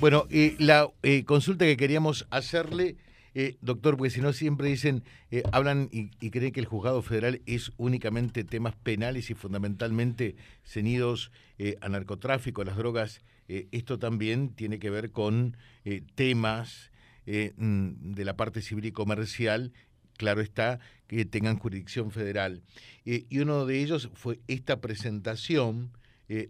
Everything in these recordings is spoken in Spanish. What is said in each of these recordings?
Bueno, eh, la eh, consulta que queríamos hacerle, eh, doctor, porque si no siempre dicen, eh, hablan y, creen que el juzgado federal es únicamente temas penales y fundamentalmente ceñidos eh, a narcotráfico, a las drogas. Esto también tiene que ver con temas mm, de la parte civil y comercial, claro está, que tengan jurisdicción federal. Y uno de ellos fue esta presentación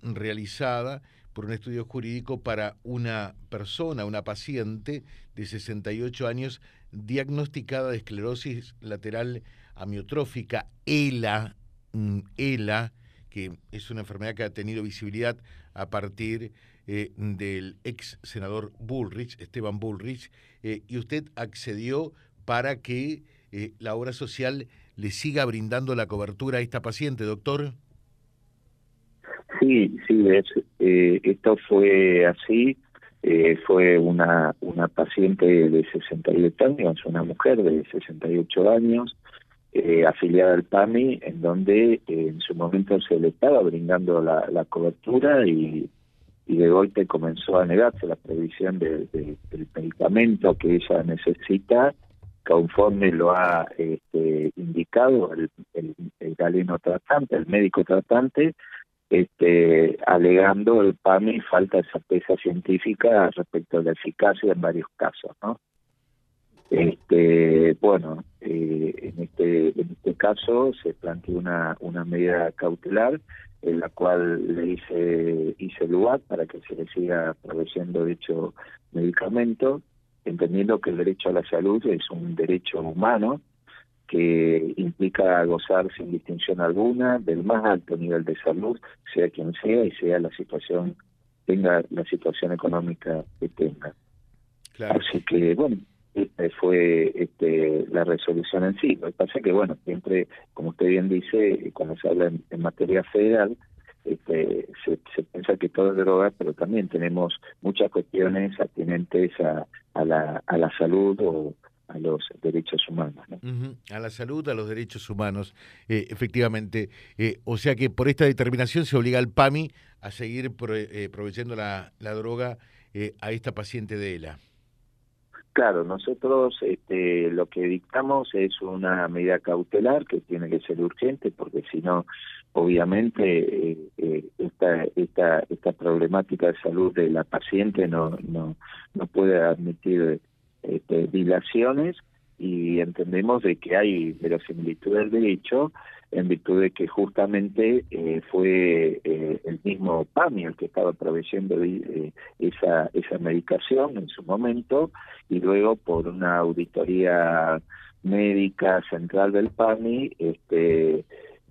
realizada por un estudio jurídico para una persona, una paciente de 68 años diagnosticada de esclerosis lateral amiotrófica, ELA, mm, ELA, que es una enfermedad que ha tenido visibilidad a partir eh, del ex senador Bullrich, Esteban Bullrich, eh, y usted accedió para que eh, la obra social le siga brindando la cobertura a esta paciente, doctor. Sí, sí, es, eh, esto fue así. Eh, fue una, una paciente de 68 años, una mujer de 68 años, eh, afiliada al PAMI, en donde eh, en su momento se le estaba brindando la, cobertura y, de golpe comenzó a negarse la previsión de, de, del medicamento que ella necesita conforme lo ha este, indicado el, el galeno tratante, el médico tratante, este, alegando el PAMI falta de certeza científica respecto a la eficacia en varios casos, ¿no? Este, bueno, eh, en este en este caso se planteó una una medida cautelar en la cual le hice hice lugar para que se le siga proveyendo dicho medicamento, entendiendo que el derecho a la salud es un derecho humano que implica gozar sin distinción alguna del más alto nivel de salud, sea quien sea y sea la situación, tenga la situación económica que tenga. Claro. Así que, bueno, esta fue este, la resolución en sí. Lo que pasa es que, bueno, siempre, como usted bien dice, cuando se habla en, en materia federal, este, se, se, piensa que todo es droga, pero también tenemos muchas cuestiones atinentes a, a, la, a la salud o a los derechos humanos. ¿no? Uh -huh. A la salud, a los derechos humanos, eh, efectivamente. Eh, o sea que por esta determinación se obliga al PAMI a seguir pro, eh, proveyendo la, la droga eh, a esta paciente de ELA. Claro, nosotros este, lo que dictamos es una medida cautelar que tiene que ser urgente porque si no, obviamente esta, esta, esta problemática de salud de la paciente no, no, no puede admitir este, dilaciones y entendemos de que hay verosimilitud del derecho en virtud de que justamente eh, fue eh, el mismo PAMI el que estaba proveyendo eh, esa esa medicación en su momento y luego por una auditoría médica central del PAMI este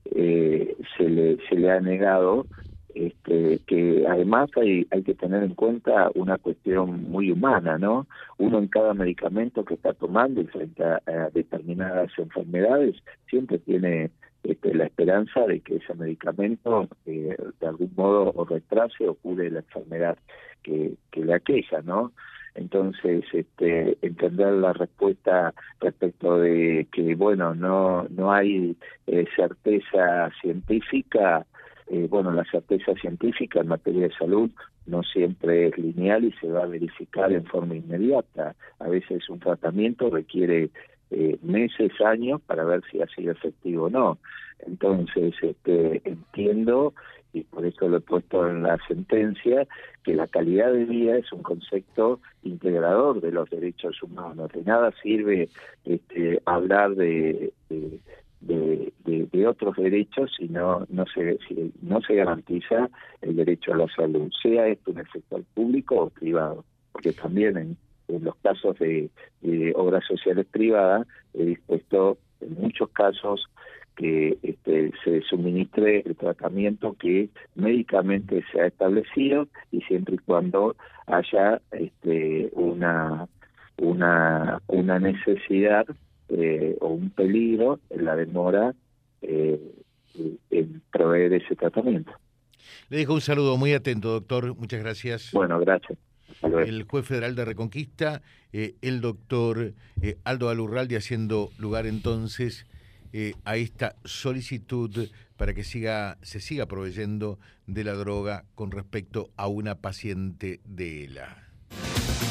se le se le ha negado este, que además hay, hay que tener en cuenta una cuestión muy humana, ¿no? Uno en cada medicamento que está tomando y frente a, a determinadas enfermedades siempre tiene este, la esperanza de que ese medicamento eh, de algún modo o retrase o cure la enfermedad que, que le aqueja, ¿no? Entonces, este, entender la respuesta respecto de que, bueno, no, no hay eh, certeza científica, eh, bueno, la certeza científica en materia de salud no siempre es lineal y se va a verificar en forma inmediata. A veces un tratamiento requiere eh, meses, años para ver si ha sido efectivo o no. Entonces, este, entiendo, y por eso lo he puesto en la sentencia, que la calidad de vida es un concepto integrador de los derechos humanos. De nada sirve este, hablar de, de de, otros derechos si no no se no se garantiza el derecho a la salud sea esto en el sector público o privado porque también en, en los casos de, de, obras sociales privadas he dispuesto en muchos casos que este, se suministre el tratamiento que médicamente se ha establecido y siempre y cuando haya este, una una una necesidad eh, o un peligro en la demora eh, en proveer ese tratamiento. Le dejo un saludo muy atento, doctor. Muchas gracias. Bueno, gracias. El juez federal de Reconquista, eh, el doctor eh, Aldo Alurralde, haciendo lugar entonces eh, a esta solicitud para que siga, se siga proveyendo de la droga con respecto a una paciente de ELA.